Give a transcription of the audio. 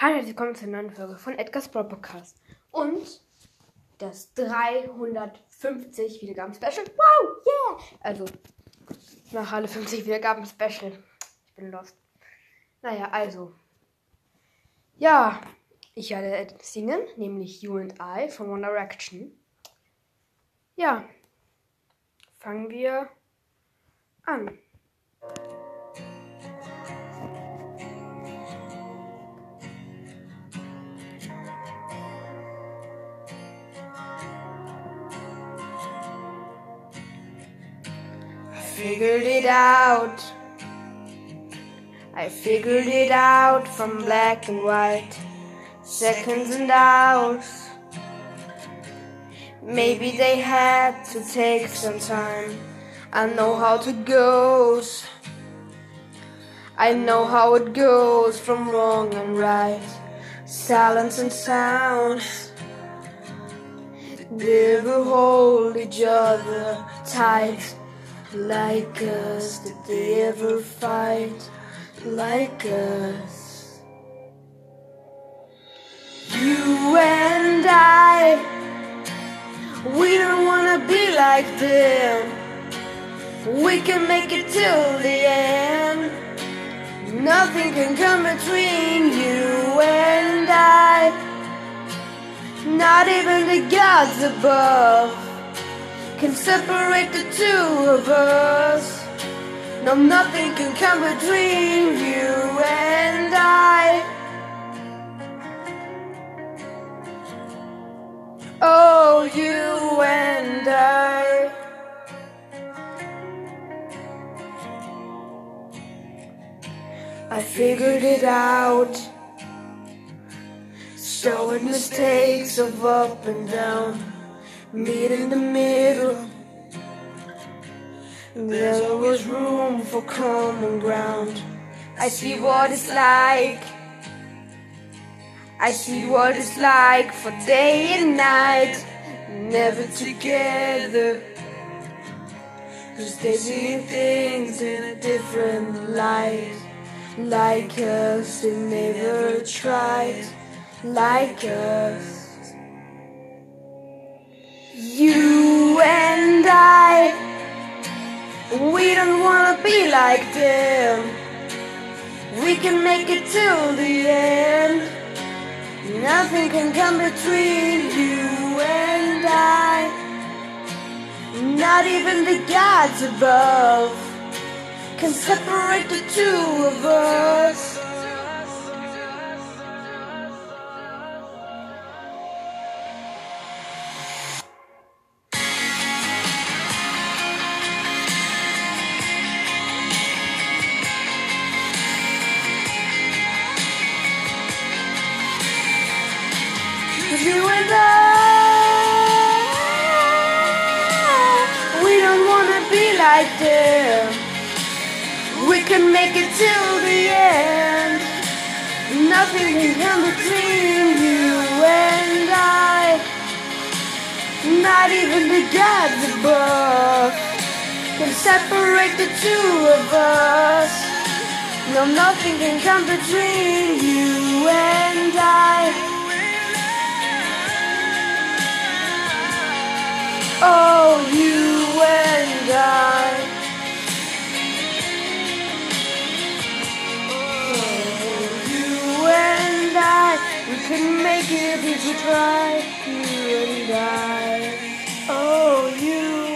Hallo, willkommen zur neuen Folge von Edgar's Brawl Podcast. Und das 350 Wiedergaben Special. Wow, yeah! Also, nach alle 50 Wiedergaben Special. Ich bin lost. Naja, also. Ja, ich werde singen, nämlich You and I von One Direction. Ja, fangen wir an. Figured it out. I figured it out from black and white, seconds and hours. Maybe they had to take some time. I know how it goes. I know how it goes from wrong and right, silence and sounds. Never hold each other tight like us? Did they ever fight like us? You and I, we don't wanna be like them. We can make it till the end. Nothing can come between you and I. Not even the gods above can separate the two of us. No, nothing can come between you and I. Oh, you and I. I figured it out. Showing mistakes of up and down meet in the middle. There's always room for common ground. I see what it's like. I see what it's like for day and night, never together. Cause they see things in a different light. Like us, they never tried. Like us. Like them. We can make it till the end. Nothing can come between you and I. Not even the gods above can separate the two of us. You and I, we don't wanna be like them. We can make it till the end. Nothing can come between you and I. Not even the gods above can separate the two of us. No, nothing can come between you and can make it if you try, you and I. Oh, you.